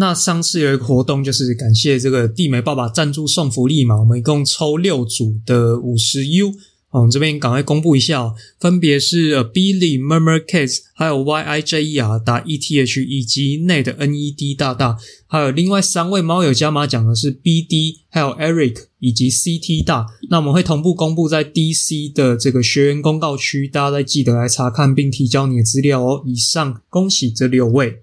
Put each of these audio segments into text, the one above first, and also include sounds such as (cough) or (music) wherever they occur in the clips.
那上次有一个活动，就是感谢这个地美爸爸赞助送福利嘛，我们一共抽六组的五十 U。我们这边赶快公布一下哦，分别是 Billy Murmur Case，还有 Y I J E R 打 E T H 以及 Ned N E D 大大，还有另外三位猫友加码奖的是 B D，还有 Eric 以及 C T 大。那我们会同步公布在 D C 的这个学员公告区，大家再记得来查看并提交你的资料哦。以上恭喜这六位。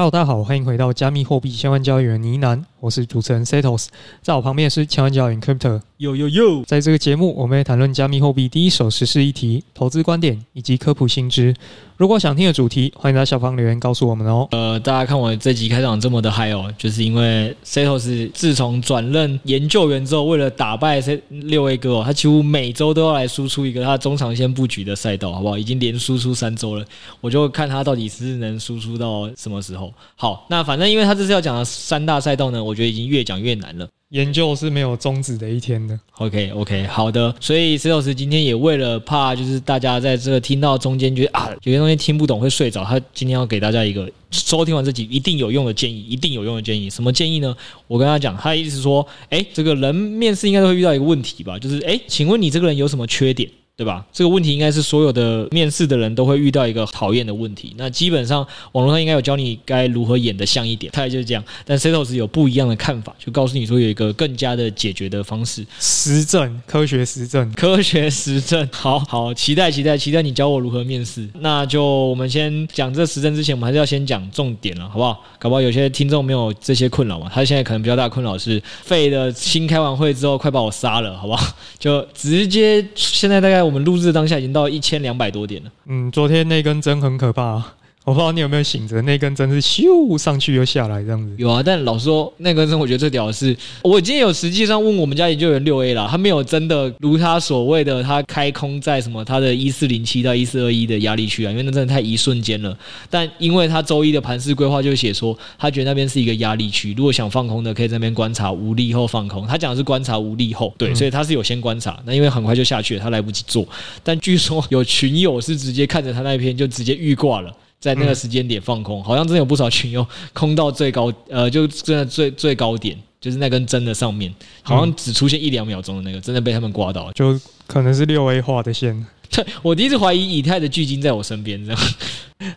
Hello，大家好，欢迎回到加密货币相关交易员呢喃，我是主持人 Setos，在我旁边是千万交易员 Crypto。呦呦呦，在这个节目，我们会谈论加密货币第一手实事议题、投资观点以及科普新知。如果想听的主题，欢迎在下方留言告诉我们哦。呃，大家看我这集开场这么的嗨哦，就是因为 Setos 自从转任研究员之后，为了打败 C 六 A 哥哦，他几乎每周都要来输出一个他中长线布局的赛道，好不好？已经连输出三周了，我就看他到底是能输出到什么时候。好，那反正因为他这次要讲的三大赛道呢，我觉得已经越讲越难了。研究是没有终止的一天的。OK OK，好的。所以石老师今天也为了怕，就是大家在这个听到中间觉得啊，有些东西听不懂会睡着，他今天要给大家一个收听完这集一定有用的建议，一定有用的建议。什么建议呢？我跟他讲，他的意思说，哎，这个人面试应该都会遇到一个问题吧，就是哎，请问你这个人有什么缺点？对吧？这个问题应该是所有的面试的人都会遇到一个讨厌的问题。那基本上网络上应该有教你该如何演得像一点，大概就是这样。但 Setos 有不一样的看法，就告诉你说有一个更加的解决的方式。实证，科学实证，科学实证。(laughs) 好好，期待期待期待你教我如何面试。那就我们先讲这实证之前，我们还是要先讲重点了，好不好？搞不好有些听众没有这些困扰嘛。他现在可能比较大的困扰是，费的新开完会之后，快把我杀了，好不好？就直接现在大概。我们录制当下已经到一千两百多点了。嗯，昨天那根针很可怕。我不知道你有没有醒着，那根针是咻上去又下来这样子。有啊，但老实说，那根针我觉得最屌的是，我今天有实际上问我们家研究员六 A 啦，他没有真的如他所谓的他开空在什么他的一四零七到一四二一的压力区啊，因为那真的太一瞬间了。但因为他周一的盘势规划就写说，他觉得那边是一个压力区，如果想放空的可以在那边观察无力后放空。他讲的是观察无力后，对，所以他是有先观察。那因为很快就下去了，他来不及做。但据说有群友是直接看着他那篇就直接预挂了。在那个时间点放空，好像真的有不少群友 (laughs) 空到最高，呃，就真的最最高点，就是那根针的上面，好像只出现一两秒钟的那个，真的被他们刮到，就可能是六 A 画的线。对，(laughs) 我第一次怀疑以太的巨鲸在我身边，这样。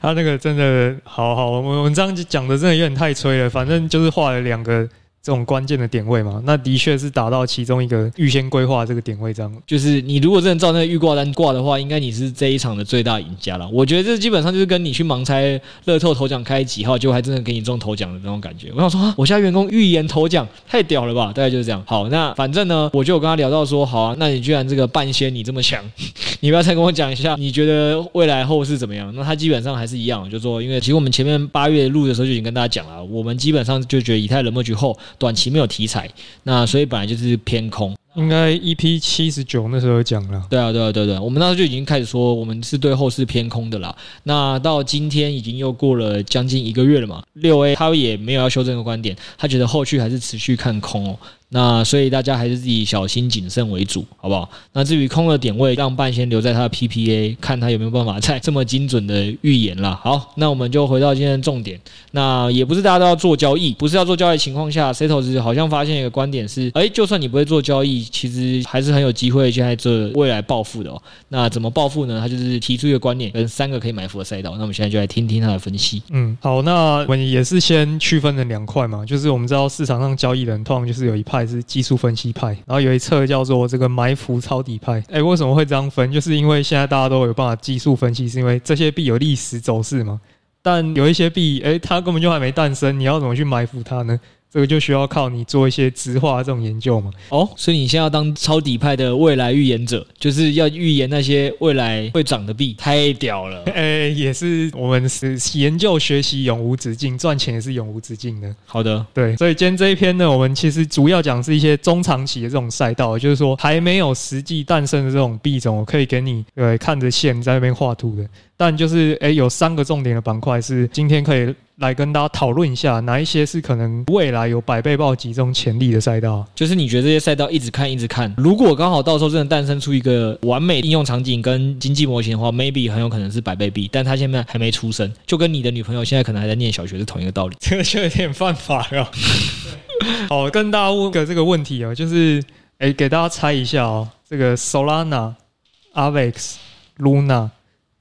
他那个真的好好，我们我们这样讲的真的有点太吹了，反正就是画了两个。这种关键的点位嘛，那的确是达到其中一个预先规划这个点位，这样就是你如果真的照那个预挂单挂的话，应该你是这一场的最大赢家了。我觉得这基本上就是跟你去盲猜乐透头奖开几号，结果还真的给你中头奖的那种感觉。我想说啊，我家员工预言头奖太屌了吧？大概就是这样。好，那反正呢，我就跟他聊到说，好啊，那你居然这个半仙你这么强，(laughs) 你不要再跟我讲一下，你觉得未来后市怎么样？那他基本上还是一样，就说因为其实我们前面八月录的时候就已经跟大家讲了，我们基本上就觉得以太冷漠局后短期没有题材，那所以本来就是偏空。应该 EP 七十九那时候讲了。对啊，对啊，对对，我们那时候就已经开始说，我们是对后市偏空的啦。那到今天已经又过了将近一个月了嘛，六 A 他也没有要修正的观点，他觉得后续还是持续看空哦。那所以大家还是自己小心谨慎为主，好不好？那至于空的点位，让半仙留在他的 PPA，看他有没有办法再这么精准的预言啦。好，那我们就回到今天的重点。那也不是大家都要做交易，不是要做交易情况下，Setos 好像发现一个观点是，哎，就算你不会做交易，其实还是很有机会现在这未来暴富的哦。那怎么暴富呢？他就是提出一个观点，跟三个可以埋伏的赛道。那我们现在就来听听他的分析。嗯，好，那我们也是先区分了两块嘛，就是我们知道市场上交易人通常就是有一派。是技术分析派，然后有一侧叫做这个埋伏抄底派。哎、为什么会这样分？就是因为现在大家都有办法技术分析，是因为这些币有历史走势嘛。但有一些币，哎、它根本就还没诞生，你要怎么去埋伏它呢？这个就需要靠你做一些直化这种研究嘛。哦，所以你现在要当超底派的未来预言者，就是要预言那些未来会涨的币，太屌了。(laughs) 哎，也是我们是研究学习永无止境，赚钱也是永无止境的。好的，对。所以今天这一篇呢，我们其实主要讲是一些中长期的这种赛道，就是说还没有实际诞生的这种币种，我可以给你呃看着线在那边画图的。但就是诶，有三个重点的板块是今天可以来跟大家讨论一下，哪一些是可能未来有百倍暴击这种潜力的赛道？就是你觉得这些赛道一直看一直看，如果刚好到时候真的诞生出一个完美应用场景跟经济模型的话，maybe 很有可能是百倍币，但他现在还没出生，就跟你的女朋友现在可能还在念小学是同一个道理，(laughs) 这个就有点犯法了。(laughs) 好，跟大家问个这个问题啊，就是诶，给大家猜一下哦，这个 Solana、Avex、Luna。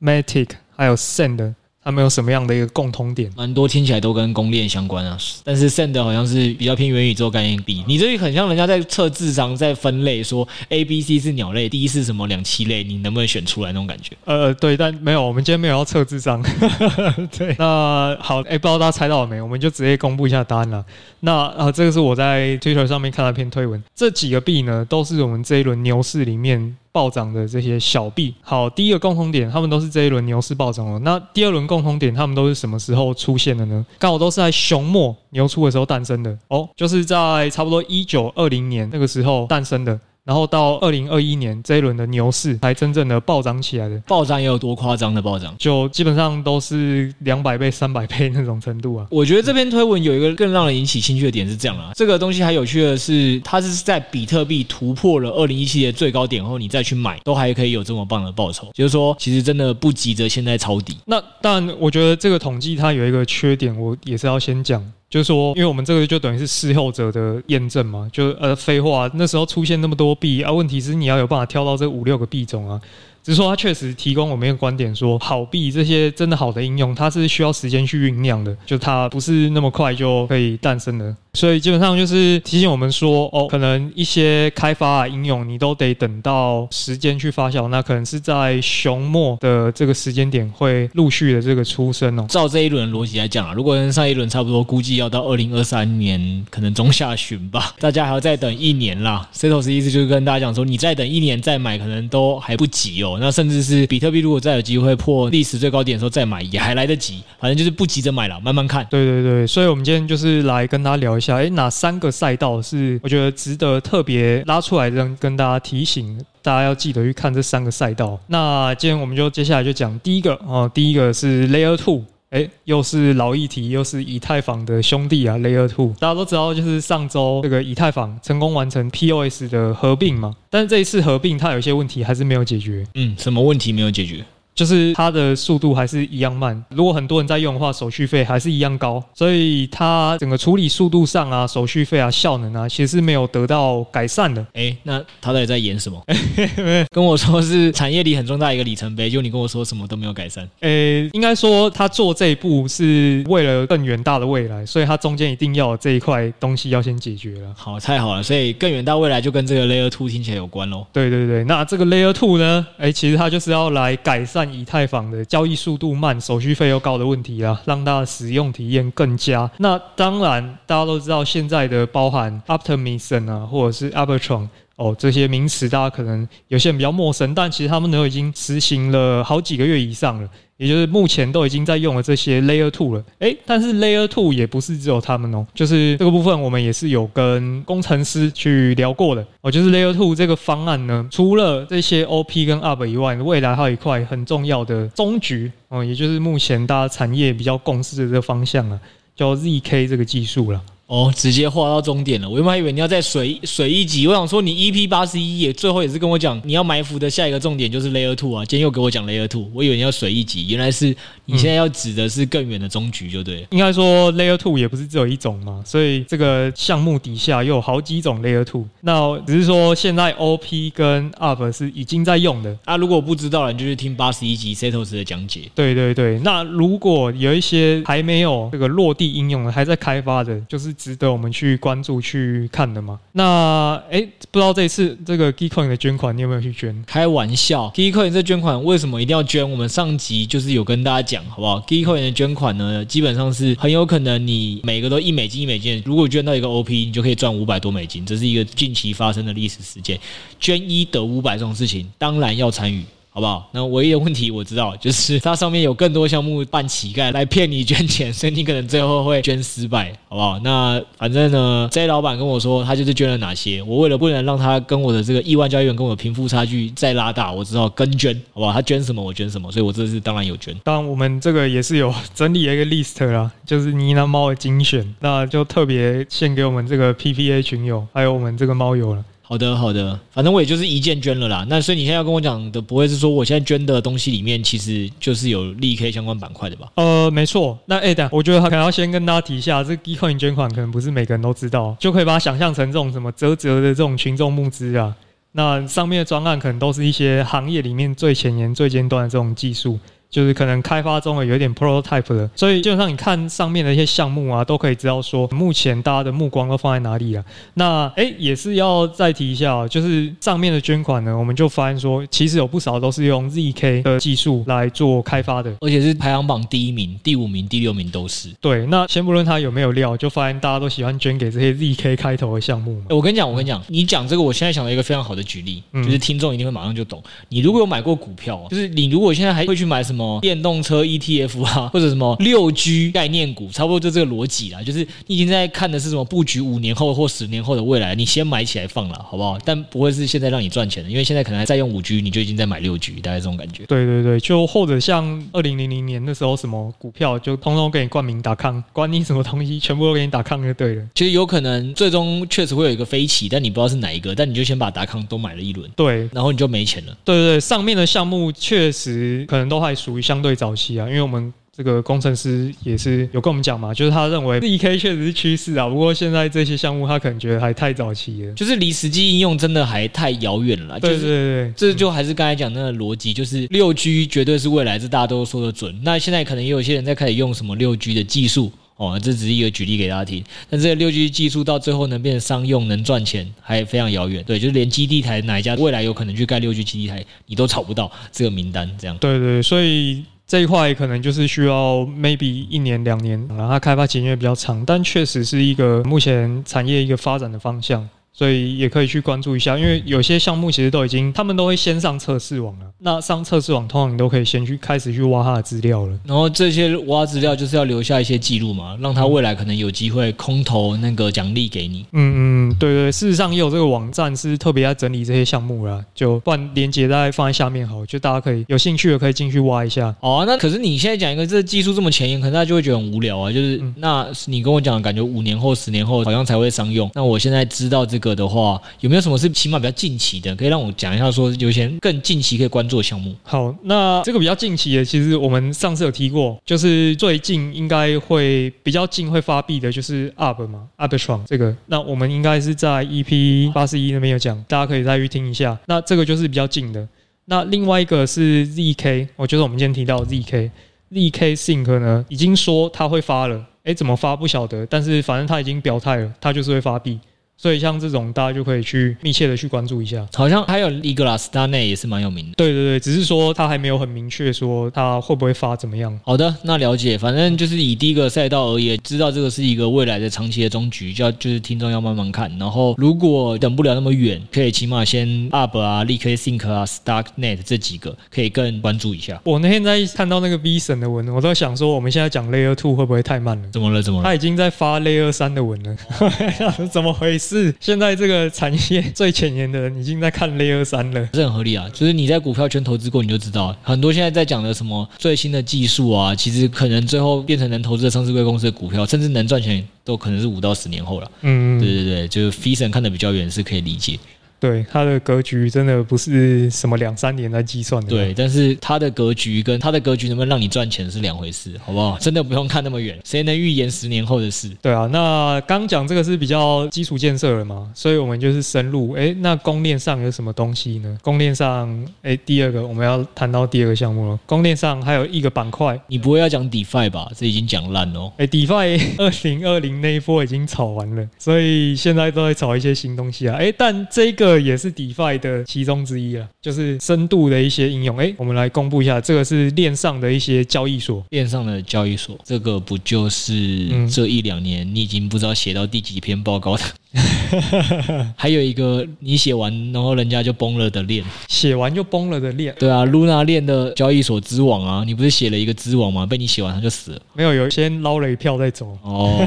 Matic 还有 Send 他们有什么样的一个共通点？蛮多听起来都跟公链相关啊，但是 Send 好像是比较偏元宇宙概念币。你这里很像人家在测智商，在分类说 A、B、C 是鸟类，D 是什么两栖类，你能不能选出来那种感觉？呃，对，但没有，我们今天没有要测智商。(laughs) 对，那好，哎，不知道大家猜到了没？我们就直接公布一下答案了。那啊，这个是我在 Twitter 上面看到一篇推文，这几个币呢，都是我们这一轮牛市里面。暴涨的这些小币，好，第一个共同点，他们都是这一轮牛市暴涨了。那第二轮共同点，他们都是什么时候出现的呢？刚好都是在熊末牛初的时候诞生的哦，就是在差不多一九二零年那个时候诞生的。然后到二零二一年这一轮的牛市才真正的暴涨起来的，暴涨也有多夸张的暴涨？就基本上都是两百倍、三百倍那种程度啊。我觉得这篇推文有一个更让人引起兴趣的点是这样啊，这个东西还有趣的是，它是在比特币突破了二零一七年最高点后，你再去买，都还可以有这么棒的报酬。就是说，其实真的不急着现在抄底。那但我觉得这个统计它有一个缺点，我也是要先讲。就是说，因为我们这个就等于是事后者的验证嘛，就呃废话，那时候出现那么多币啊，问题是你要有办法挑到这五六个币种啊。只是说，它确实提供我们一个观点，说好币这些真的好的应用，它是需要时间去酝酿的，就它不是那么快就可以诞生的。所以基本上就是提醒我们说，哦，可能一些开发啊应用，你都得等到时间去发酵，那可能是在熊末的这个时间点会陆续的这个出生哦。照这一轮逻辑来讲啊，如果跟上一轮差不多，估计要到二零二三年可能中下旬吧，(laughs) 大家还要再等一年啦。Setos 意思就是跟大家讲说，你再等一年再买，可能都还不急哦。那甚至是比特币，如果再有机会破历史最高点的时候再买，也还来得及。反正就是不急着买了，慢慢看。对对对，所以我们今天就是来跟大家聊一下，哎，哪三个赛道是我觉得值得特别拉出来，跟跟大家提醒，大家要记得去看这三个赛道。那今天我们就接下来就讲第一个哦，第一个是 Layer Two。哎，又是老议题，又是以太坊的兄弟啊，Layer Two。大家都知道，就是上周这个以太坊成功完成 POS 的合并嘛，但是这一次合并它有一些问题还是没有解决。嗯，什么问题没有解决？就是它的速度还是一样慢，如果很多人在用的话，手续费还是一样高，所以它整个处理速度上啊，手续费啊，效能啊，其实是没有得到改善的。哎，那他到底在演什么？(laughs) 跟我说是产业里很重大一个里程碑，就你跟我说什么都没有改善。(laughs) 哎，应该说他做这一步是为了更远大的未来，所以他中间一定要有这一块东西要先解决了。好，太好了，所以更远大未来就跟这个 Layer Two 听起来有关喽。对对对，那这个 Layer Two 呢？哎，其实它就是要来改善。以太坊的交易速度慢、手续费又高的问题啊，让大家使用体验更佳。那当然，大家都知道现在的包含 Optimism 啊，或者是 Arbitrum 哦，这些名词大家可能有些人比较陌生，但其实他们都已经实行了好几个月以上了。也就是目前都已经在用了这些 Layer Two 了，诶，但是 Layer Two 也不是只有他们哦，就是这个部分我们也是有跟工程师去聊过的哦，就是 Layer Two 这个方案呢，除了这些 OP 跟 UP 以外，未来还有一块很重要的终局哦，也就是目前大家产业比较共识的这个方向啊，叫 ZK 这个技术了。哦，直接画到终点了。我原本还以为你要再水水一集，我想说你 EP 八十一也最后也是跟我讲你要埋伏的下一个重点就是 Layer Two 啊，今天又给我讲 Layer Two，我以为你要水一集，原来是你现在要指的是更远的终局，就对。嗯、应该说 Layer Two 也不是只有一种嘛，所以这个项目底下又有好几种 Layer Two。那只是说现在 OP 跟 UP 是已经在用的啊。如果不知道了，你就去听八十一集 Setos 的讲解。对对对，那如果有一些还没有这个落地应用的，还在开发的，就是值得我们去。关注去看的吗？那哎，不知道这一次这个 Gecoin 的捐款，你有没有去捐？开玩笑，Gecoin 这捐款为什么一定要捐？我们上集就是有跟大家讲，好不好？Gecoin 的捐款呢，基本上是很有可能你每个都一美金一美金，如果捐到一个 OP，你就可以赚五百多美金，这是一个近期发生的历史事件。捐一得五百这种事情，当然要参与。好不好？那唯一的问题我知道，就是它上面有更多项目扮乞丐来骗你捐钱，所以你可能最后会捐失败，好不好？那反正呢，J 老板跟我说他就是捐了哪些，我为了不能让他跟我的这个亿万交易员跟我的贫富差距再拉大，我只好跟捐，好不好？他捐什么我捐什么，所以我这次当然有捐。当然，我们这个也是有整理一个 list 啦，就是呢喃猫的精选，那就特别献给我们这个 PPA 群友，还有我们这个猫友了。好的，好的，反正我也就是一键捐了啦。那所以你现在要跟我讲的，不会是说我现在捐的东西里面其实就是有力 K 相关板块的吧？呃，没错。那哎，等，我觉得可能要先跟大家提一下，这 Gcoin 捐款可能不是每个人都知道，就可以把它想象成这种什么啧啧的这种群众募资啊。那上面的专案可能都是一些行业里面最前沿、最尖端的这种技术。就是可能开发中的有点 prototype 的，所以基本上你看上面的一些项目啊，都可以知道说目前大家的目光都放在哪里了。那哎、欸，也是要再提一下，就是上面的捐款呢，我们就发现说，其实有不少都是用 zk 的技术来做开发的，而且是排行榜第一名、第五名、第六名都是。对，那先不论它有没有料，就发现大家都喜欢捐给这些 zk 开头的项目。我跟你讲，我跟你讲，你讲这个，我现在想到一个非常好的举例，就是听众一定会马上就懂。你如果有买过股票，就是你如果现在还会去买什么电动车？ETF 啊，(laughs) 或者什么六 G 概念股，差不多就这个逻辑啦。就是你已经在看的是什么布局五年后或十年后的未来，你先买起来放了，好不好？但不会是现在让你赚钱的，因为现在可能还在用五 G，你就已经在买六 G，大概这种感觉。对对对，就或者像二零零零年的时候，什么股票就通通给你冠名打抗，管你什么东西，全部都给你打抗就对了。其实有可能最终确实会有一个飞起，但你不知道是哪一个，但你就先把达康都买了一轮，对，然后你就没钱了。对对对，上面的项目确实可能都还属于相对早期啊，因为我们。这个工程师也是有跟我们讲嘛，就是他认为 zk 确实是趋势啊，不过现在这些项目他可能觉得还太早期了，就是离实际应用真的还太遥远了。对对对，这就还是刚才讲那个逻辑，就是六 G 绝对是未来，这大家都说的准。那现在可能也有些人在开始用什么六 G 的技术哦，这只是一个举例给大家听。但这个六 G 技术到最后能变成商用、能赚钱，还非常遥远。对，就是连基地台哪一家未来有可能去盖六 G 基地台，你都找不到这个名单，这样。对对，所以。这一块可能就是需要 maybe 一年两年，然后它开发期间也比较长，但确实是一个目前产业一个发展的方向。所以也可以去关注一下，因为有些项目其实都已经，他们都会先上测试网了。那上测试网，通常你都可以先去开始去挖它的资料了。然后这些挖资料就是要留下一些记录嘛，让他未来可能有机会空投那个奖励给你。嗯嗯，对对，事实上也有这个网站是特别在整理这些项目啦，就不然连结再放在下面好，就大家可以有兴趣的可以进去挖一下。哦，那可是你现在讲一个这个技术这么前沿，可能大家就会觉得很无聊啊。就是、嗯、那你跟我讲，感觉五年后、十年后好像才会商用。那我现在知道这个的话，有没有什么是起码比较近期的，可以让我讲一下？说有些更近期可以关注的项目。好，那这个比较近期的，其实我们上次有提过，就是最近应该会比较近会发币的，就是 Arb 嘛，Arbitrum 这个。那我们应该是在 EP 八十一那边有讲，大家可以再去听一下。那这个就是比较近的。那另外一个是 ZK，我觉得我们今天提到 ZK，ZK Sync 呢，已经说他会发了，诶，怎么发不晓得，但是反正他已经表态了，他就是会发币。所以像这种，大家就可以去密切的去关注一下。好像还有一个啦，Starknet 也是蛮有名的。对对对，只是说他还没有很明确说他会不会发怎么样。好的，那了解。反正就是以第一个赛道而言，知道这个是一个未来的长期的终局，就要就是听众要慢慢看。然后如果等不了那么远，可以起码先 Arb 啊、ZK Sync 啊、Starknet 这几个可以更关注一下。我那天在看到那个 Vison 的文，我都想说我们现在讲 Layer Two 会不会太慢了？怎么了？怎么了？他已经在发 Layer 三的文了，(laughs) 怎么回事？现在这个。这个产业最前沿的人已经在看 Layer 三了，这很合理啊。就是你在股票圈投资过，你就知道很多现在在讲的什么最新的技术啊，其实可能最后变成能投资的上市贵公司的股票，甚至能赚钱，都可能是五到十年后了。嗯，对对对，就是 Fison 看得比较远，是可以理解。对，它的格局真的不是什么两三年来计算的。对，但是它的格局跟它的格局能不能让你赚钱是两回事，好不好？真的不用看那么远，谁能预言十年后的事？对啊，那刚讲这个是比较基础建设了嘛，所以我们就是深入。哎，那公链上有什么东西呢？公链上，哎，第二个我们要谈到第二个项目了。公链上还有一个板块，你不会要讲 DeFi 吧？这已经讲烂了。哎，DeFi 二零二零那一波已经炒完了，所以现在都在炒一些新东西啊。哎，但这个。个也是 DeFi 的其中之一了，就是深度的一些应用。哎，我们来公布一下，这个是链上的一些交易所，链上的交易所，这个不就是这一两年你已经不知道写到第几篇报告的？(laughs) 还有一个你写完然后人家就崩了的链，写完就崩了的链。对啊，Luna 链的交易所之网啊，你不是写了一个之网吗？被你写完它就死了。没有，有先捞了一票再走。哦，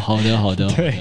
好的，好的，(laughs) 对。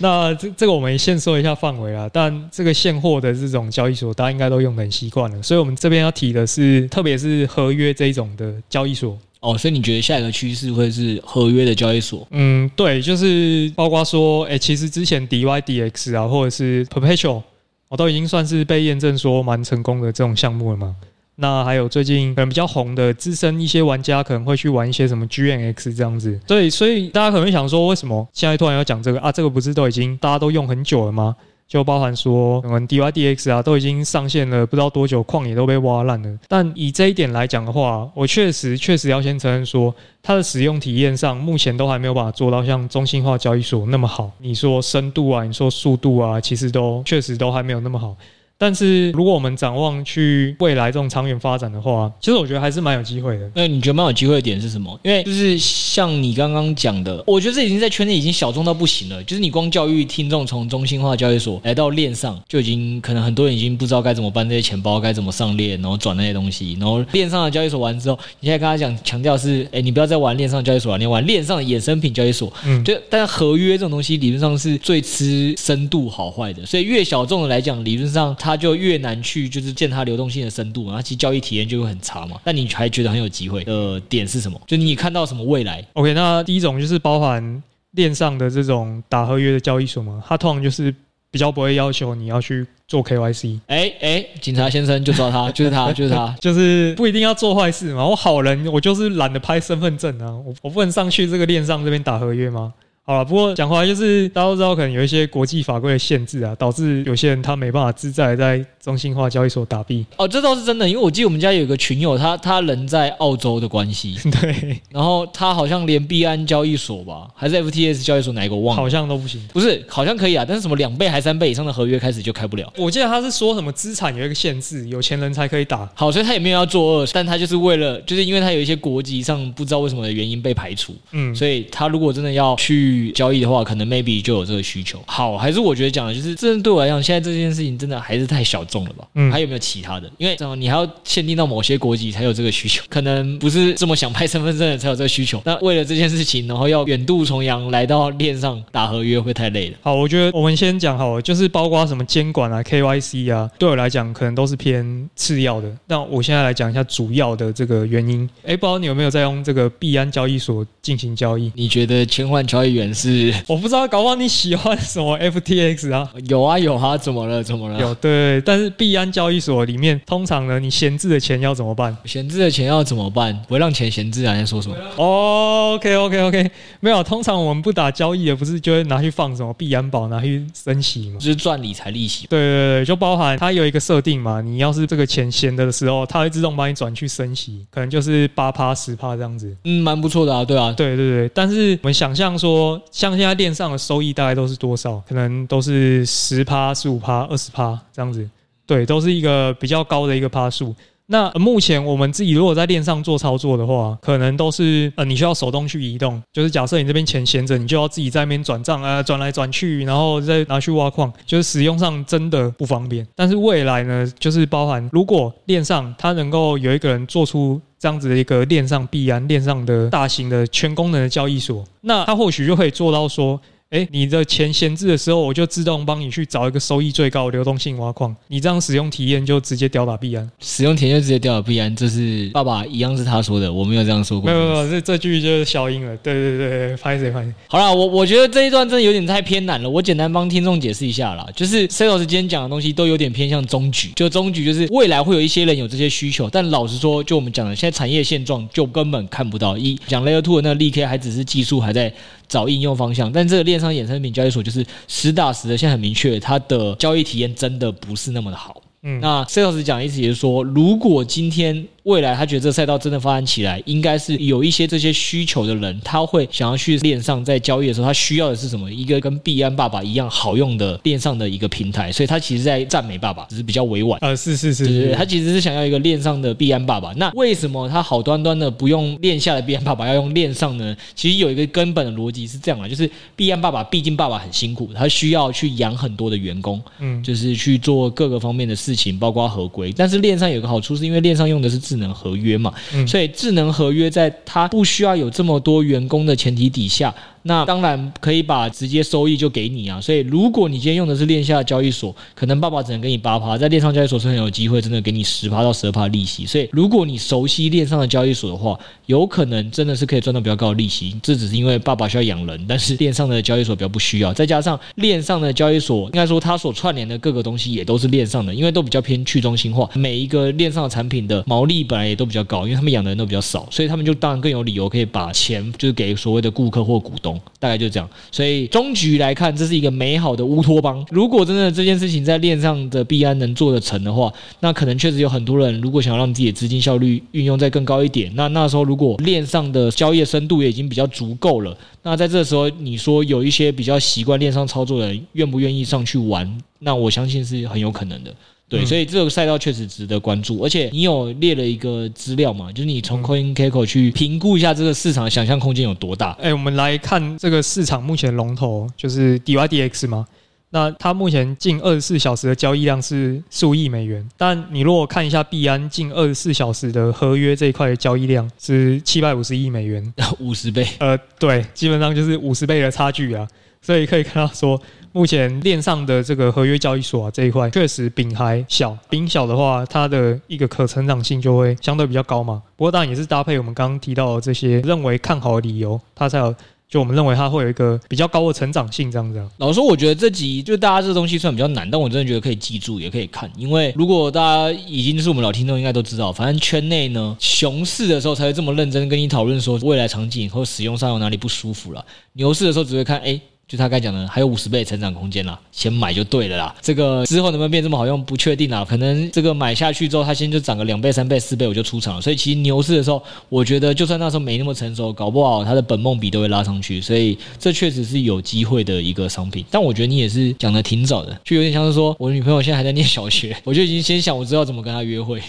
那这这个我们先说一下范围啦，但这个现货的这种交易所，大家应该都用的很习惯了，所以我们这边要提的是，特别是合约这一种的交易所。哦，所以你觉得下一个趋势会是合约的交易所？嗯，对，就是包括说，哎，其实之前 DYDX 啊，或者是 Perpetual，我都已经算是被验证说蛮成功的这种项目了嘛。那还有最近可能比较红的资深一些玩家可能会去玩一些什么 G N X 这样子。对，所以大家可能会想说，为什么现在突然要讲这个啊？这个不是都已经大家都用很久了吗？就包含说，我们 DYDX 啊，都已经上线了，不知道多久，矿也都被挖烂了。但以这一点来讲的话，我确实确实要先承认说，它的使用体验上，目前都还没有办法做到像中心化交易所那么好。你说深度啊，你说速度啊，其实都确实都还没有那么好。但是，如果我们展望去未来这种长远发展的话，其实我觉得还是蛮有机会的。那你觉得蛮有机会的点是什么？因为就是像你刚刚讲的，我觉得这已经在圈内已经小众到不行了。就是你光教育听众从中心化交易所来到链上，就已经可能很多人已经不知道该怎么办这些钱包，该怎么上链，然后转那些东西。然后链上的交易所完之后，你现在跟他讲强调是，哎，你不要再玩链上交易所了，你玩链上的衍生品交易所。嗯，就但是合约这种东西理论上是最吃深度好坏的，所以越小众的来讲，理论上它就越难去。就是见它流动性的深度，然后其实交易体验就会很差嘛。但你还觉得很有机会的点是什么？就你看到什么未来？OK，那第一种就是包含链上的这种打合约的交易所嘛，它通常就是比较不会要求你要去做 KYC。哎哎，警察先生就抓他，(laughs) 就是他，就是他，就是不一定要做坏事嘛。我好人，我就是懒得拍身份证啊，我我不能上去这个链上这边打合约吗？好了，不过讲回来就是大家都知道，可能有一些国际法规的限制啊，导致有些人他没办法自在在中心化交易所打币。哦，这倒是真的，因为我记得我们家有一个群友，他他人在澳洲的关系，(laughs) 对，然后他好像连币安交易所吧，还是 FTS 交易所哪一个我忘了，好像都不行。不是，好像可以啊，但是什么两倍还三倍以上的合约开始就开不了。我记得他是说什么资产有一个限制，有钱人才可以打。好，所以他也没有要作恶，但他就是为了，就是因为他有一些国籍上不知道为什么的原因被排除。嗯，所以他如果真的要去交易的话，可能。maybe 就有这个需求。好，还是我觉得讲的就是，这对我来讲，现在这件事情真的还是太小众了吧？嗯，还有没有其他的？因为你还要限定到某些国籍才有这个需求，(laughs) 可能不是这么想拍身份证的才有这个需求。那为了这件事情，然后要远渡重洋来到链上打合约，会太累了。好，我觉得我们先讲好了，就是包括什么监管啊、KYC 啊，对我来讲可能都是偏次要的。那我现在来讲一下主要的这个原因。哎，不知道你有没有在用这个币安交易所进行交易？你觉得千换交易员是？(laughs) 我不知道，搞不好你喜欢什么 FTX 啊？有啊有啊，怎么了怎么了？有对，但是币安交易所里面，通常呢，你闲置的钱要怎么办？闲置的钱要怎么办？不会让钱闲置啊？你在说什么？哦，OK OK OK，没有，通常我们不打交易的，不是就会拿去放什么币安宝，拿去升息嘛？就是赚理财利息。对对对，就包含它有一个设定嘛，你要是这个钱闲的时候，它会自动帮你转去升息，可能就是八趴十趴这样子。嗯，蛮不错的啊，对啊，对对对。但是我们想象说，像现在链上的收益大概。都是多少？可能都是十趴、十五趴、二十趴这样子，对，都是一个比较高的一个趴数。那目前我们自己如果在链上做操作的话，可能都是呃，你需要手动去移动。就是假设你这边钱闲着，你就要自己在那边转账啊，转来转去，然后再拿去挖矿，就是使用上真的不方便。但是未来呢，就是包含如果链上它能够有一个人做出这样子的一个链上币安、链上的大型的全功能的交易所，那它或许就可以做到说。哎，你的钱闲置的时候，我就自动帮你去找一个收益最高的流动性挖矿。你这样使用体验就直接吊打币安，使用体验就直接吊打币安，这是爸爸一样是他说的，我没有这样说过。没有没有，这这句就是消音了。对对对，拍谁拍谁。好了，我我觉得这一段真的有点太偏难了，我简单帮听众解释一下啦。就是师今天讲的东西都有点偏向终局，就终局就是未来会有一些人有这些需求，但老实说，就我们讲的现在产业现状就根本看不到。一讲 Layer Two 的那个 ZK 还只是技术还在找应用方向，但这个链上衍生品交易所就是实打实的，现在很明确，它的交易体验真的不是那么的好。嗯，那师讲的意思也是说，如果今天未来他觉得这个赛道真的发展起来，应该是有一些这些需求的人，他会想要去链上在交易的时候，他需要的是什么？一个跟币安爸爸一样好用的链上的一个平台，所以他其实在赞美爸爸，只是比较委婉。呃，是是是，对对，他其实是想要一个链上的币安爸爸。那为什么他好端端的不用链下的币安爸爸，要用链上呢？其实有一个根本的逻辑是这样的，就是币安爸爸毕竟爸爸很辛苦，他需要去养很多的员工，嗯，就是去做各个方面的事情，包括合规。但是链上有个好处，是因为链上用的是智能合约嘛，嗯，所以智能合约在它不需要有这么多员工的前提底下。那当然可以把直接收益就给你啊，所以如果你今天用的是链下交易所，可能爸爸只能给你八趴，在链上交易所是很有机会真的给你十趴到十二趴利息。所以如果你熟悉链上的交易所的话，有可能真的是可以赚到比较高的利息。这只是因为爸爸需要养人，但是链上的交易所比较不需要，再加上链上的交易所应该说它所串联的各个东西也都是链上的，因为都比较偏去中心化，每一个链上的产品的毛利本来也都比较高，因为他们养的人都比较少，所以他们就当然更有理由可以把钱就是给所谓的顾客或股东。大概就这样，所以终局来看，这是一个美好的乌托邦。如果真的这件事情在链上的币安能做得成的话，那可能确实有很多人，如果想要让自己的资金效率运用再更高一点，那那时候如果链上的交易深度也已经比较足够了，那在这时候你说有一些比较习惯链上操作的人，愿不愿意上去玩？那我相信是很有可能的。对，所以这个赛道确实值得关注，而且你有列了一个资料嘛，就是你从 CoinGecko 去评估一下这个市场的想象空间有多大。哎，我们来看这个市场目前龙头就是 DYDX 嘛，那它目前近二十四小时的交易量是数亿美元，但你如果看一下币安近二十四小时的合约这一块的交易量是七百五十亿美元，(laughs) 五十倍。呃，对，基本上就是五十倍的差距啊，所以可以看到说。目前链上的这个合约交易所啊，这一块确实饼还小，饼小的话，它的一个可成长性就会相对比较高嘛。不过当然也是搭配我们刚刚提到的这些认为看好的理由，它才有就我们认为它会有一个比较高的成长性这样子。老实说，我觉得这集就大家这个东西算比较难，但我真的觉得可以记住，也可以看，因为如果大家已经是我们老听众，应该都知道，反正圈内呢，熊市的时候才会这么认真跟你讨论说未来场景或使用上有哪里不舒服了，牛市的时候只会看哎。就他刚才讲的，还有五十倍成长空间啦，先买就对了啦。这个之后能不能变这么好用，不确定啦。可能这个买下去之后，它先就涨个两倍、三倍、四倍，我就出场了。所以其实牛市的时候，我觉得就算那时候没那么成熟，搞不好它的本梦比都会拉上去。所以这确实是有机会的一个商品。但我觉得你也是讲的挺早的，就有点像是说我女朋友现在还在念小学，(laughs) 我就已经先想我知道怎么跟她约会，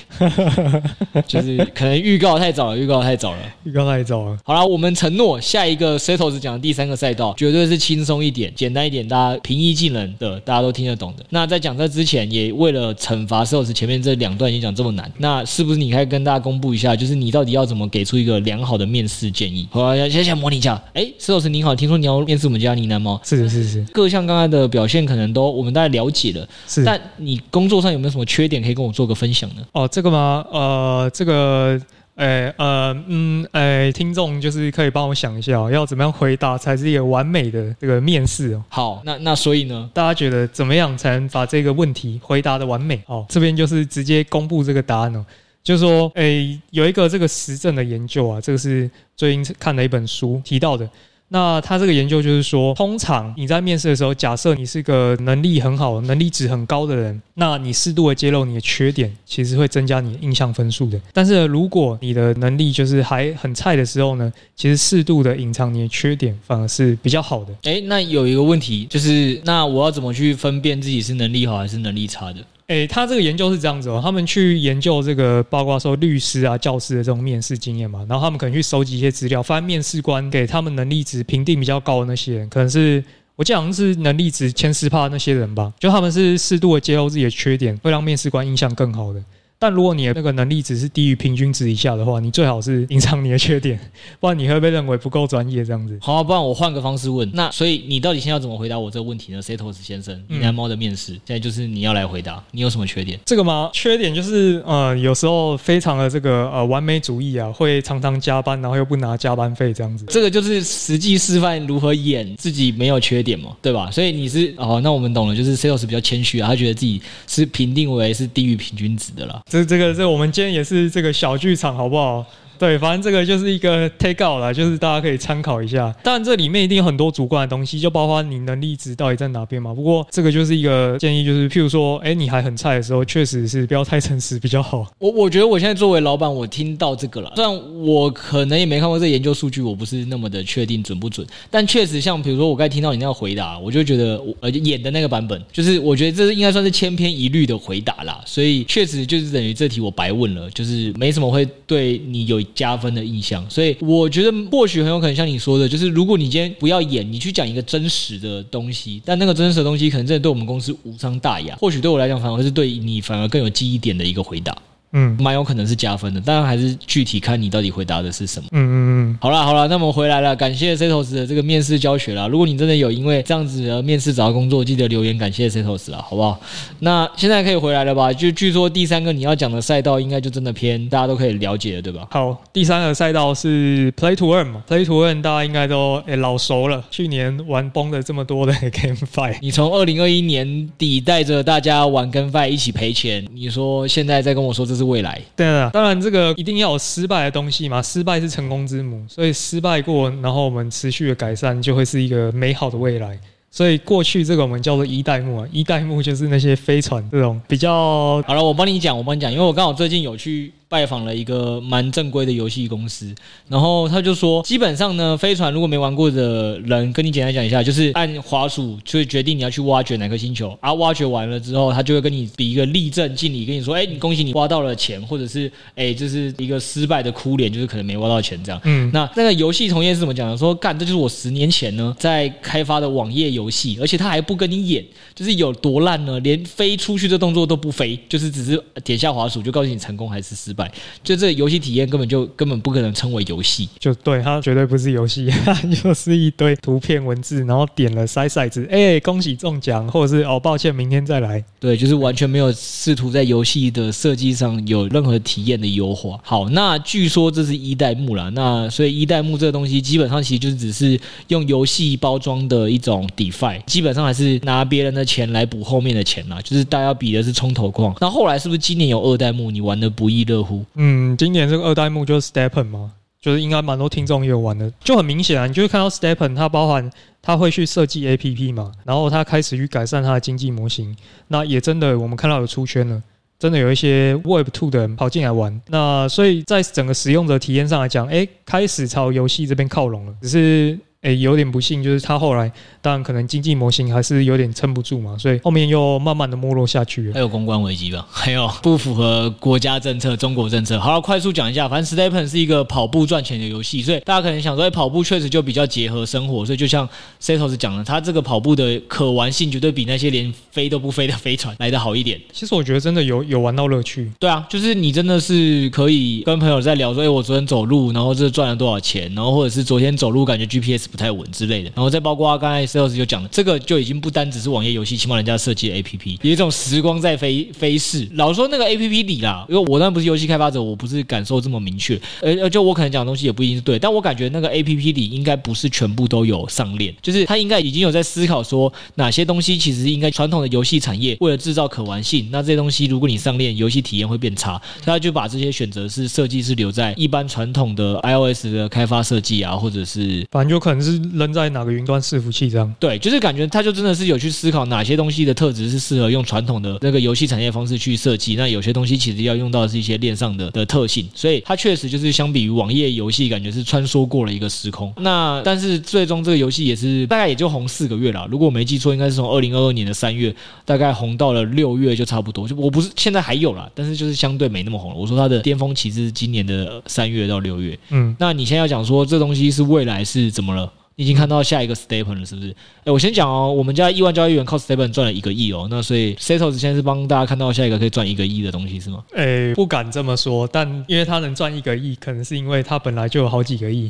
就是可能预告太早了，预告太早了，预告太早了。好了，我们承诺下一个 Setos 讲的第三个赛道绝对是轻松。松一点，简单一点，大家平易近人的，大家都听得懂的。那在讲这之前，也为了惩罚 Setos 前面这两段演讲这么难，那是不是你可以跟大家公布一下，就是你到底要怎么给出一个良好的面试建议？好，先先模拟一下。哎，Setos 你好，听说你要面试我们家呢喃猫？是是是，各项刚才的表现可能都我们大概了解了，是。但你工作上有没有什么缺点可以跟我做个分享呢？哦，这个吗？呃，这个。哎呃嗯哎，听众就是可以帮我想一下，要怎么样回答才是一个完美的这个面试哦？好，那那所以呢，大家觉得怎么样才能把这个问题回答的完美？哦，这边就是直接公布这个答案哦，就是说，哎，有一个这个实证的研究啊，这个是最近看的一本书提到的。那他这个研究就是说，通常你在面试的时候，假设你是个能力很好、能力值很高的人，那你适度的揭露你的缺点，其实会增加你的印象分数的。但是如果你的能力就是还很菜的时候呢，其实适度的隐藏你的缺点，反而是比较好的。诶，那有一个问题就是，那我要怎么去分辨自己是能力好还是能力差的？诶，他这个研究是这样子哦，他们去研究这个，包括说律师啊、教师的这种面试经验嘛，然后他们可能去收集一些资料，发现面试官给他们能力值评定比较高的那些人，可能是我记得好像是能力值前十趴那些人吧，就他们是适度的揭露自己的缺点，会让面试官印象更好的。但如果你的那个能力只是低于平均值以下的话，你最好是隐藏你的缺点，(laughs) 不然你会被认为不够专业这样子。好，不然我换个方式问。那所以你到底现在要怎么回答我这个问题呢？Setos 先生，你来猫的面试现在就是你要来回答，你有什么缺点？这个吗？缺点就是呃，有时候非常的这个呃完美主义啊，会常常加班，然后又不拿加班费这样子。这个就是实际示范如何演自己没有缺点嘛，对吧？所以你是哦，那我们懂了，就是 Setos 比较谦虚啊，他觉得自己是评定为是低于平均值的了。这这个这我们今天也是这个小剧场，好不好？对，反正这个就是一个 take out 啦，就是大家可以参考一下。当然这里面一定有很多主观的东西，就包括你能力值到底在哪边嘛。不过这个就是一个建议，就是譬如说，哎，你还很菜的时候，确实是不要太诚实比较好。我我觉得我现在作为老板，我听到这个了，虽然我可能也没看过这研究数据，我不是那么的确定准不准，但确实像比如说我刚才听到你那个回答，我就觉得我呃演的那个版本，就是我觉得这是应该算是千篇一律的回答啦。所以确实就是等于这题我白问了，就是没什么会对你有加分的印象。所以我觉得或许很有可能像你说的，就是如果你今天不要演，你去讲一个真实的东西，但那个真实的东西可能真的对我们公司无伤大雅。或许对我来讲，反而是对你反而更有记忆点的一个回答。嗯，蛮有可能是加分的，当然还是具体看你到底回答的是什么。嗯嗯嗯。好了好了，那么回来了，感谢 Setos 的这个面试教学啦。如果你真的有因为这样子的面试找到工作，记得留言感谢 Setos 啦，好不好？那现在可以回来了吧？就据说第三个你要讲的赛道，应该就真的偏大家都可以了解了，对吧？好，第三个赛道是 Play to Earn 嘛？Play to Earn 大家应该都诶、欸、老熟了，去年玩崩了这么多的 (laughs) GameFi，你从二零二一年底带着大家玩 GameFi 一起赔钱，你说现在再跟我说这是未来？对啊。当然，这个一定要有失败的东西嘛，失败是成功之母，所以失败过，然后我们持续的改善，就会是一个美好的未来。所以过去这个我们叫做一代目啊，一代目就是那些飞船这种比较。好了，我帮你讲，我帮你讲，因为我刚好最近有去。拜访了一个蛮正规的游戏公司，然后他就说，基本上呢，飞船如果没玩过的人，跟你简单讲一下，就是按滑鼠就会决定你要去挖掘哪颗星球，啊，挖掘完了之后，他就会跟你比一个立正敬礼，跟你说，哎，你恭喜你挖到了钱，或者是哎，这是一个失败的哭脸，就是可能没挖到钱这样。嗯，那那个游戏从业是怎么讲的？说干，这就是我十年前呢在开发的网页游戏，而且他还不跟你演，就是有多烂呢？连飞出去的动作都不飞，就是只是点下滑鼠就告诉你成功还是失败。就这个游戏体验根本就根本不可能称为游戏，就对，它绝对不是游戏，(laughs) 它就是一堆图片文字，然后点了筛骰子，哎，恭喜中奖，或者是哦，抱歉，明天再来。对，就是完全没有试图在游戏的设计上有任何体验的优化。好，那据说这是一代目啦，那所以一代目这个东西基本上其实就是只是用游戏包装的一种 DeFi，基本上还是拿别人的钱来补后面的钱啦，就是大家比的是冲头矿。那后来是不是今年有二代目，你玩的不亦乐乎？嗯，今年这个二代目就是 Stepen 嘛，就是应该蛮多听众也有玩的，就很明显啊，你就会看到 Stepen，它包含它会去设计 APP 嘛，然后它开始去改善它的经济模型，那也真的我们看到有出圈了，真的有一些 Web Two 的人跑进来玩，那所以在整个使用者体验上来讲，哎，开始朝游戏这边靠拢了，只是。诶、欸，有点不幸，就是他后来当然可能经济模型还是有点撑不住嘛，所以后面又慢慢的没落下去了。还有公关危机吧，还有不符合国家政策、中国政策。好了，快速讲一下，反正 Stepen 是一个跑步赚钱的游戏，所以大家可能想说，哎，跑步确实就比较结合生活，所以就像 Setos 讲的，他这个跑步的可玩性绝对比那些连飞都不飞的飞船来的好一点。其实我觉得真的有有玩到乐趣。对啊，就是你真的是可以跟朋友在聊说，哎，我昨天走路，然后这赚了多少钱，然后或者是昨天走路感觉 GPS 不太稳之类的。然后再包括刚才 Setos 就讲了，这个就已经不单只是网页游戏，起码人家设计的 APP 有一种时光在飞飞逝。老说那个 APP 里啦，因为我当然不是游戏开发者，我不是感受这么明确，而就我可能讲的东西也不一定是对，但我感觉那个 APP 里应该不是全部都有上链，就是他应该已经有在思考说哪些东西其实应该传统的游戏产业为了制造可玩性，那这些东西如果你上链，游戏体验会变差，他就把这些选择是设计是留在一般传统的 iOS 的开发设计啊，或者是反正有可能是扔在哪。个云端伺服器这样？对，就是感觉他就真的是有去思考哪些东西的特质是适合用传统的那个游戏产业方式去设计，那有些东西其实要用到的是一些链上的的特性，所以它确实就是相比于网页游戏，感觉是穿梭过了一个时空。那但是最终这个游戏也是大概也就红四个月了，如果我没记错，应该是从二零二二年的三月大概红到了六月就差不多。就我不是现在还有啦，但是就是相对没那么红了。我说它的巅峰期是今年的三月到六月。嗯，那你现在要讲说这东西是未来是怎么了？已经看到下一个 STEPN 了，是不是？哎，我先讲哦，我们家亿万交易员靠 STEPN 赚了一个亿哦，那所以 Setos 现在是帮大家看到下一个可以赚一个亿的东西是吗？哎，不敢这么说，但因为他能赚一个亿，可能是因为他本来就有好几个亿，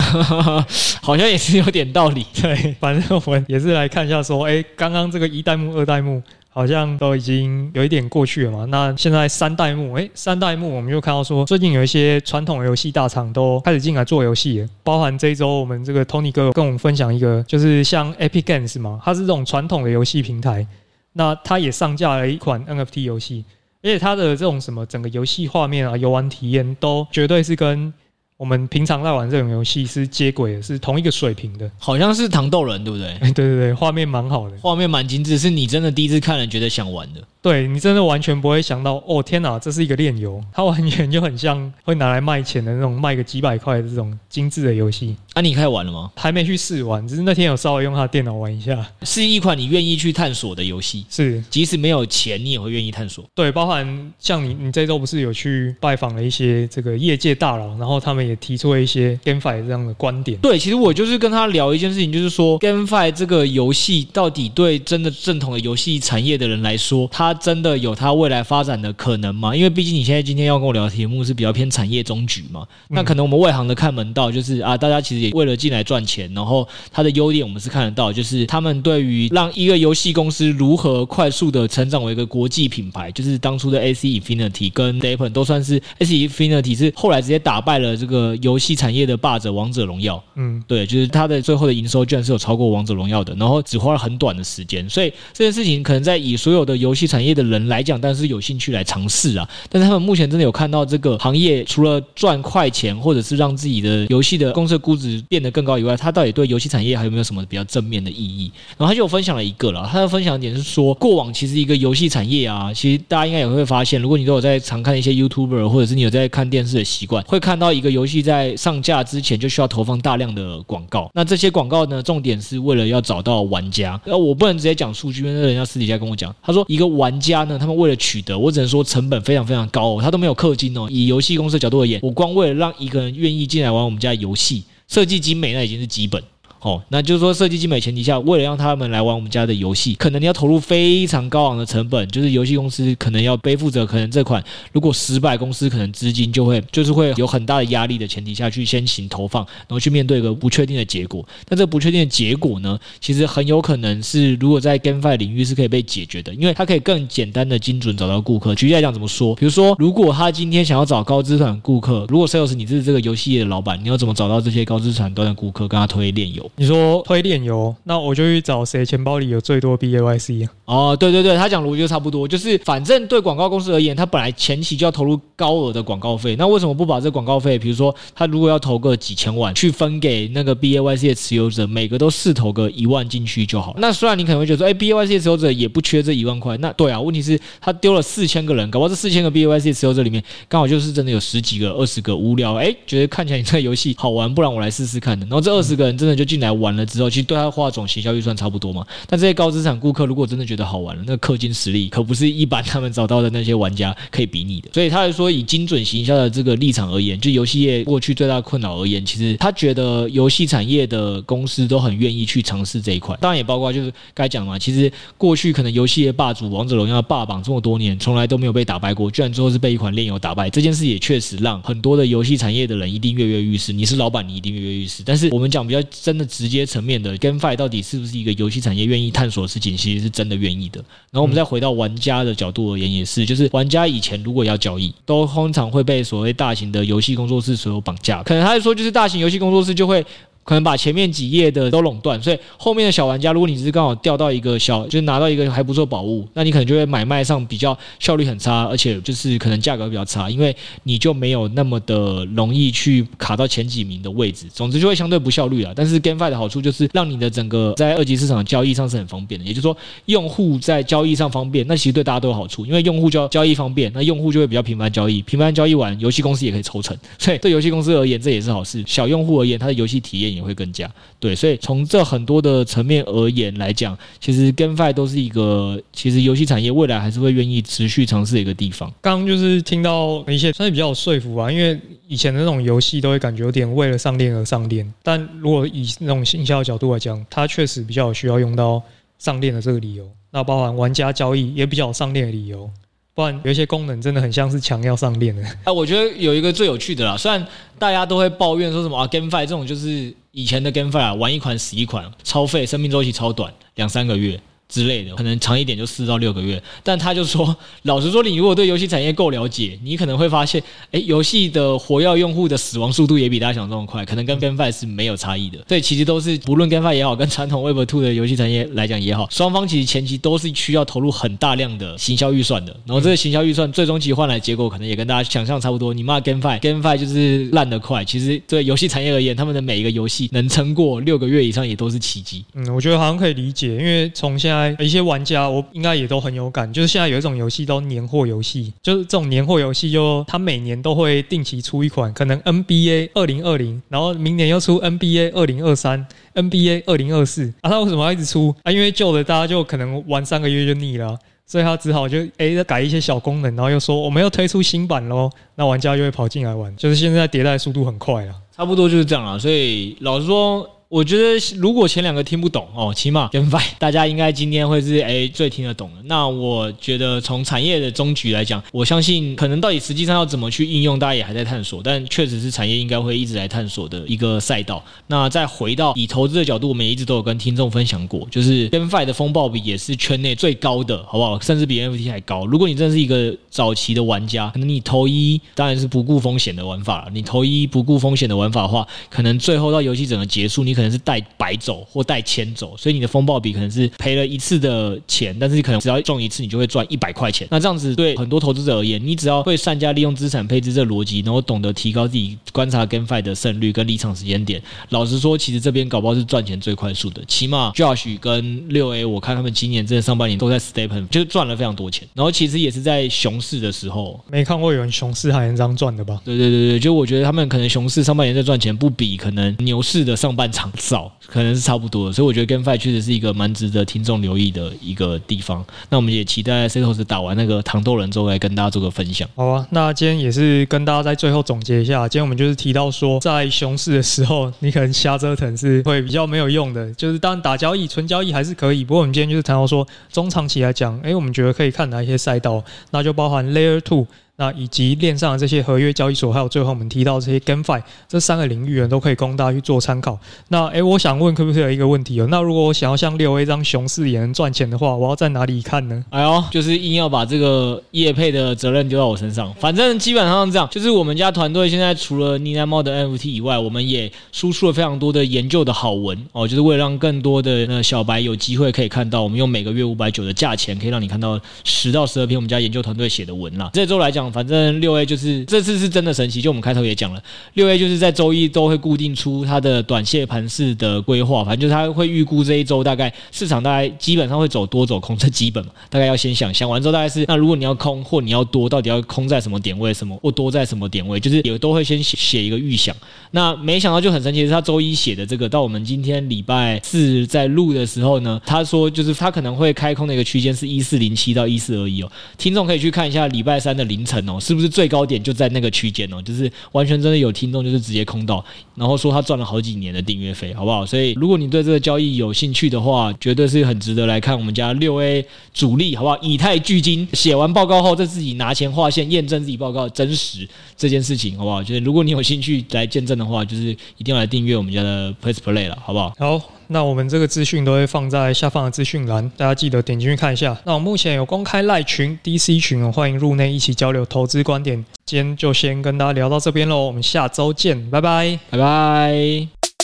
(laughs) 好像也是有点道理。对，反正我们也是来看一下，说，哎，刚刚这个一代目、二代目。好像都已经有一点过去了嘛。那现在三代目，诶，三代目我们就看到说，最近有一些传统游戏大厂都开始进来做游戏。包含这一周我们这个 Tony 哥跟我们分享一个，就是像 Epic Games 嘛，它是这种传统的游戏平台，那它也上架了一款 NFT 游戏，而且它的这种什么整个游戏画面啊、游玩体验都绝对是跟。我们平常在玩这种游戏是接轨的，是同一个水平的，好像是糖豆人，对不对？(laughs) 对对对，画面蛮好的，画面蛮精致，是你真的第一次看了觉得想玩的。对，你真的完全不会想到，哦天哪，这是一个炼油，它完全就很像会拿来卖钱的那种，卖个几百块的这种精致的游戏。啊，你开始玩了吗？还没去试玩，只是那天有稍微用他的电脑玩一下。是一款你愿意去探索的游戏，是，即使没有钱，你也会愿意探索。对，包含像你，你这周不是有去拜访了一些这个业界大佬，然后他们也提出了一些 GameFi 这样的观点。对，其实我就是跟他聊一件事情，就是说 GameFi 这个游戏到底对真的正统的游戏产业的人来说，它真的有它。未来发展的可能吗？因为毕竟你现在今天要跟我聊的题目是比较偏产业中局嘛，那可能我们外行的看门道就是啊，大家其实也为了进来赚钱，然后它的优点我们是看得到，就是他们对于让一个游戏公司如何快速的成长为一个国际品牌，就是当初的 AC Infinity 跟 Deppen 都算是 AC Infinity 是后来直接打败了这个游戏产业的霸者王者荣耀，嗯，对，就是它的最后的营收居然是有超过王者荣耀的，然后只花了很短的时间，所以这件事情可能在以所有的游戏产业的人来讲。但是有兴趣来尝试啊！但是他们目前真的有看到这个行业，除了赚快钱，或者是让自己的游戏的公司估值变得更高以外，它到底对游戏产业还有没有什么比较正面的意义？然后他就有分享了一个了，他的分享点是说，过往其实一个游戏产业啊，其实大家应该也会发现，如果你都有在常看一些 YouTuber，或者是你有在看电视的习惯，会看到一个游游戏在上架之前就需要投放大量的广告。那这些广告呢，重点是为了要找到玩家。呃，我不能直接讲数据，因为人家私底下跟我讲，他说一个玩家呢，他们为了取得，我只能说成本非常非常高哦，他都没有氪金哦。以游戏公司的角度而言，我光为了让一个人愿意进来玩我们家游戏，设计精美那已经是基本。哦，那就是说，设计精美前提下，为了让他们来玩我们家的游戏，可能你要投入非常高昂的成本，就是游戏公司可能要背负着，可能这款如果失败，公司可能资金就会就是会有很大的压力的前提下去先行投放，然后去面对一个不确定的结果。但这不确定的结果呢，其实很有可能是如果在 GameFi 领域是可以被解决的，因为它可以更简单的精准找到顾客。举例来讲，怎么说？比如说，如果他今天想要找高资产顾客，如果 Sales 你是这个游戏业的老板，你要怎么找到这些高资产端的顾客，跟他推炼游？你说推链。电游，那我就去找谁钱包里有最多 BAYC 啊？哦，对对对，他讲逻辑就差不多，就是反正对广告公司而言，他本来前期就要投入高额的广告费，那为什么不把这广告费，比如说他如果要投个几千万，去分给那个 BAYC 的持有者，每个都试投个一万进去就好。那虽然你可能会觉得说，哎，BAYC 的持有者也不缺这一万块，那对啊，问题是他丢了四千个人，搞不好这四千个 BAYC 持有者里面，刚好就是真的有十几个、二十个无聊，哎，觉得看起来你这个游戏好玩，不然我来试试看的。然后这二十个人真的就进来玩了之后，其实对他画总行销预算差不多嘛。但这些高资产顾客如果真的觉得好玩了，那氪金实力可不是一般他们找到的那些玩家可以比拟的。所以他来说，以精准行销的这个立场而言，就游戏业过去最大的困扰而言，其实他觉得游戏产业的公司都很愿意去尝试这一块。当然也包括就是该讲嘛，其实过去可能游戏业霸主王者荣耀霸榜这么多年，从来都没有被打败过，居然最后是被一款炼游打败。这件事也确实让很多的游戏产业的人一定跃跃欲试。你是老板，你一定跃跃欲试。但是我们讲比较真的直接层面的，GameFi 到底是不是一个游戏产业愿意探索的事情，其实是真的愿意的。然后我们再回到玩家的角度而言，也是，就是玩家以前如果要交易，都通常会被所谓大型的游戏工作室所有绑架。可能他是说，就是大型游戏工作室就会。可能把前面几页的都垄断，所以后面的小玩家，如果你只是刚好钓到一个小，就是拿到一个还不错宝物，那你可能就会买卖上比较效率很差，而且就是可能价格比较差，因为你就没有那么的容易去卡到前几名的位置。总之就会相对不效率啊。但是 GameFi 的好处就是让你的整个在二级市场交易上是很方便的，也就是说用户在交易上方便，那其实对大家都有好处，因为用户交交易方便，那用户就会比较频繁交易，频繁交易完，游戏公司也可以抽成，所以对游戏公司而言这也是好事。小用户而言，他的游戏体验也会更加。对，所以从这很多的层面而言来讲，其实 GameFi 都是一个，其实游戏产业未来还是会愿意持续尝试的一个地方。刚刚就是听到一些算是比较有说服吧，因为以前的那种游戏都会感觉有点为了上链而上链，但如果以那种行销的角度来讲，它确实比较有需要用到上链的这个理由。那包含玩家交易也比较有上链的理由。不然有一些功能真的很像是强要上链的。啊，我觉得有一个最有趣的啦，虽然大家都会抱怨说什么啊，GameFi 这种就是以前的 GameFi 啊，玩一款死一款，超费，生命周期超短，两三个月。之类的，可能长一点就四到六个月。但他就说，(laughs) 老实说，你如果对游戏产业够了解，你可能会发现，哎，游戏的活跃用户的死亡速度也比大家想这么快，可能跟 GameFi 是没有差异的。所以，其实都是不论 GameFi 也好，跟传统 Web2 的游戏产业来讲也好，双方其实前期都是需要投入很大量的行销预算的。然后这个行销预算最终其实换来结果，可能也跟大家想象差不多。你骂 GameFi，GameFi 就是烂得快。其实对游戏产业而言，他们的每一个游戏能撑过六个月以上，也都是奇迹。嗯，我觉得好像可以理解，因为从现在一些玩家，我应该也都很有感，就是现在有一种游戏都年货游戏，就是这种年货游戏，就它每年都会定期出一款，可能 NBA 二零二零，然后明年又出 NBA 二零二三、NBA 二零二四啊，它为什么要一直出啊？因为旧的大家就可能玩三个月就腻了，所以他只好就诶改一些小功能，然后又说我们要推出新版喽，那玩家就会跑进来玩，就是现在迭代速度很快啊，差不多就是这样了。所以老实说。我觉得如果前两个听不懂哦，起码 GameFi 大家应该今天会是哎最听得懂的。那我觉得从产业的终局来讲，我相信可能到底实际上要怎么去应用，大家也还在探索。但确实是产业应该会一直来探索的一个赛道。那再回到以投资的角度，我们也一直都有跟听众分享过，就是 GameFi 的风暴比也是圈内最高的，好不好？甚至比 NFT 还高。如果你真的是一个早期的玩家，可能你投一当然是不顾风险的玩法了。你投一不顾风险的玩法的话，可能最后到游戏整个结束，你可能是带白走或带千走，所以你的风暴比可能是赔了一次的钱，但是你可能只要中一次，你就会赚一百块钱。那这样子对很多投资者而言，你只要会善加利用资产配置这逻辑，然后懂得提高自己观察 GameFi 的胜率跟离场时间点。老实说，其实这边搞不好是赚钱最快速的。起码 Josh 跟六 A，我看他们今年真的上半年都在 STEPN，就赚了非常多钱。然后其实也是在熊市的时候，没看过有人熊市还能这样赚的吧？对对对对，就我觉得他们可能熊市上半年在赚钱，不比可能牛市的上半场早，可能。是差不多的，所以我觉得 GameFi 确实是一个蛮值得听众留意的一个地方。那我们也期待 Setos 打完那个糖豆人之后来跟大家做个分享。好啊，那今天也是跟大家在最后总结一下，今天我们就是提到说，在熊市的时候，你可能瞎折腾是会比较没有用的。就是当然打交易、纯交易还是可以，不过我们今天就是谈到说，中长期来讲，诶，我们觉得可以看哪一些赛道，那就包含 Layer Two。那以及链上的这些合约交易所，还有最后我们提到这些 GameFi 这三个领域呢，都可以供大家去做参考。那诶，我想问，可不可以有一个问题哦？那如果我想要像六 A 这样熊市也能赚钱的话，我要在哪里看呢？哎呦，就是硬要把这个业配的责任丢到我身上。反正基本上这样，就是我们家团队现在除了呢喃猫的 NFT 以外，我们也输出了非常多的研究的好文哦，就是为了让更多的那小白有机会可以看到，我们用每个月五百九的价钱，可以让你看到十到十二篇我们家研究团队写的文啦。这周来讲，反正六 A 就是这次是真的神奇，就我们开头也讲了，六 A 就是在周一都会固定出它的短线盘势的规划，反正就是它会预估这一周大概市场大概基本上会走多走空，这基本嘛，大概要先想想完之后大概是那如果你要空或你要多，到底要空在什么点位，什么或多在什么点位，就是也都会先写写一个预想。那没想到就很神奇是，他周一写的这个到我们今天礼拜四在录的时候呢，他说就是他可能会开空的一个区间是一四零七到一四二一哦，听众可以去看一下礼拜三的凌晨哦，是不是？最高点就在那个区间哦，就是完全真的有听众就是直接空到，然后说他赚了好几年的订阅费，好不好？所以如果你对这个交易有兴趣的话，绝对是很值得来看我们家六 A 主力，好不好？以太巨鲸写完报告后，再自己拿钱划线验证自己报告真实这件事情，好不好？就是如果你有兴趣来见证的话，就是一定要来订阅我们家的 PressPlay 了，好不好？好。那我们这个资讯都会放在下方的资讯栏，大家记得点进去看一下。那我目前有公开赖群、DC 群，欢迎入内一起交流投资观点。今天就先跟大家聊到这边喽，我们下周见，拜拜，拜拜。